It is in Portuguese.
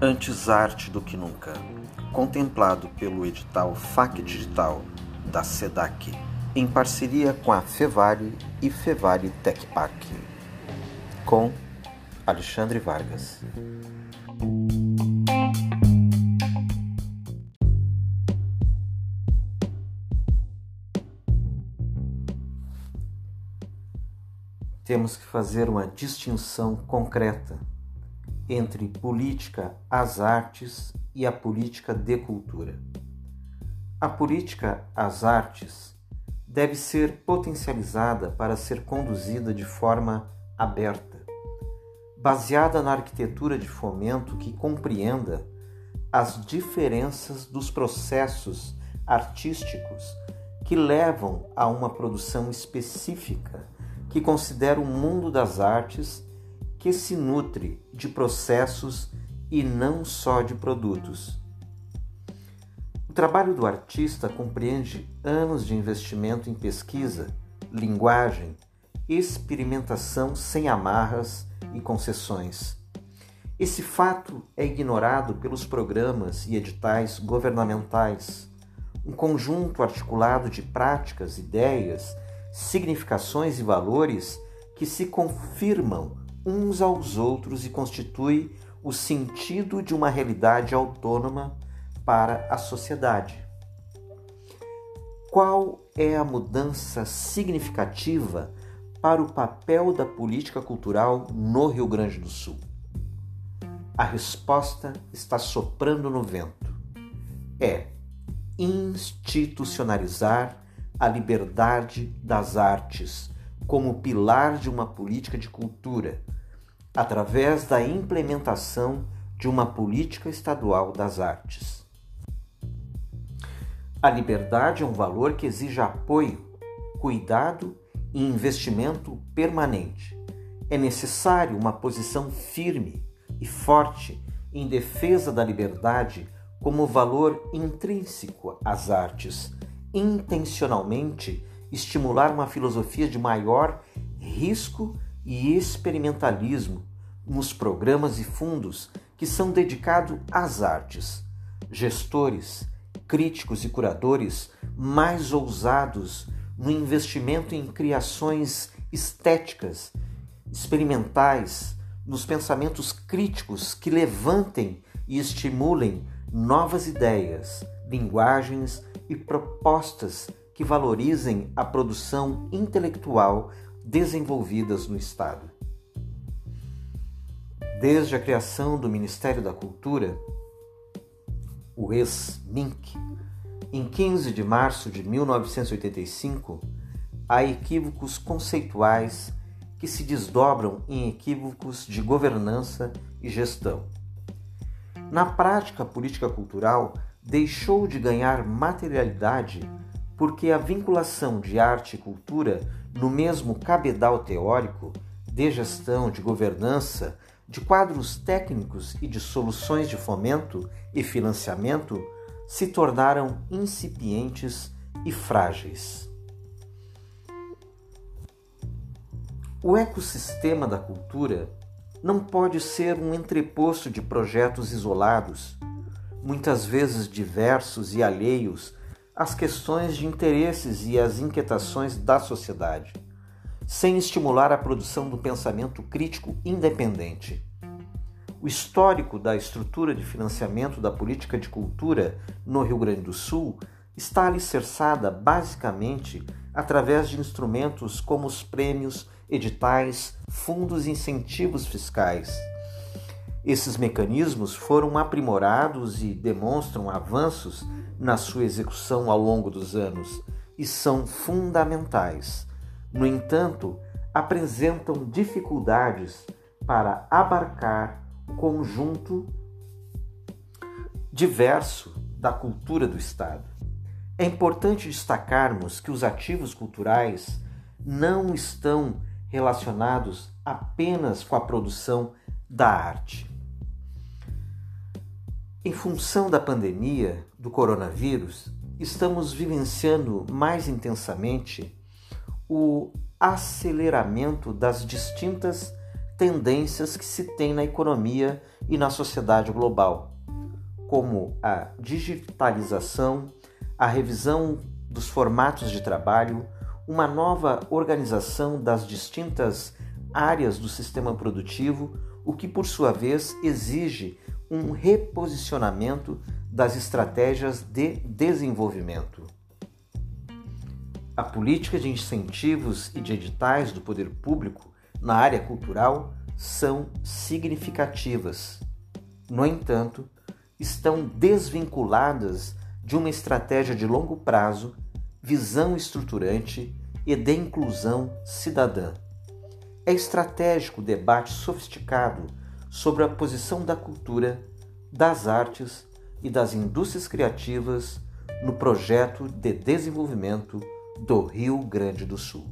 Antes arte do que nunca, contemplado pelo edital FAC Digital da SEDAC, em parceria com a Fevale e Fevale Tech Park, com Alexandre Vargas. Temos que fazer uma distinção concreta entre política às artes e a política de cultura. A política às artes deve ser potencializada para ser conduzida de forma aberta, baseada na arquitetura de fomento que compreenda as diferenças dos processos artísticos que levam a uma produção específica que considera o mundo das artes que se nutre de processos e não só de produtos. O trabalho do artista compreende anos de investimento em pesquisa, linguagem, experimentação sem amarras e concessões. Esse fato é ignorado pelos programas e editais governamentais, um conjunto articulado de práticas, ideias, significações e valores que se confirmam uns aos outros e constitui o sentido de uma realidade autônoma para a sociedade. Qual é a mudança significativa para o papel da política cultural no Rio Grande do Sul? A resposta está soprando no vento. É institucionalizar a liberdade das artes como pilar de uma política de cultura através da implementação de uma política estadual das artes. A liberdade é um valor que exige apoio, cuidado e investimento permanente. É necessário uma posição firme e forte em defesa da liberdade como valor intrínseco às artes, intencionalmente estimular uma filosofia de maior risco e experimentalismo nos programas e fundos que são dedicados às artes. Gestores, críticos e curadores mais ousados no investimento em criações estéticas, experimentais, nos pensamentos críticos que levantem e estimulem novas ideias, linguagens e propostas que valorizem a produção intelectual desenvolvidas no Estado. Desde a criação do Ministério da Cultura, o ex-MINC, em 15 de março de 1985, há equívocos conceituais que se desdobram em equívocos de governança e gestão. Na prática, política cultural deixou de ganhar materialidade porque a vinculação de arte e cultura no mesmo cabedal teórico de gestão, de governança, de quadros técnicos e de soluções de fomento e financiamento se tornaram incipientes e frágeis. O ecossistema da cultura não pode ser um entreposto de projetos isolados, muitas vezes diversos e alheios as questões de interesses e as inquietações da sociedade, sem estimular a produção do pensamento crítico independente. O histórico da estrutura de financiamento da política de cultura no Rio Grande do Sul está alicerçada basicamente através de instrumentos como os prêmios, editais, fundos e incentivos fiscais. Esses mecanismos foram aprimorados e demonstram avanços na sua execução ao longo dos anos e são fundamentais. No entanto, apresentam dificuldades para abarcar o conjunto diverso da cultura do Estado. É importante destacarmos que os ativos culturais não estão relacionados apenas com a produção da arte. Em função da pandemia do coronavírus, estamos vivenciando mais intensamente o aceleramento das distintas tendências que se tem na economia e na sociedade global, como a digitalização, a revisão dos formatos de trabalho, uma nova organização das distintas áreas do sistema produtivo, o que por sua vez exige um reposicionamento das estratégias de desenvolvimento. A política de incentivos e de editais do poder público na área cultural são significativas. No entanto, estão desvinculadas de uma estratégia de longo prazo, visão estruturante e de inclusão cidadã. É estratégico o debate sofisticado sobre a posição da cultura, das artes e das indústrias criativas no projeto de desenvolvimento do Rio Grande do Sul.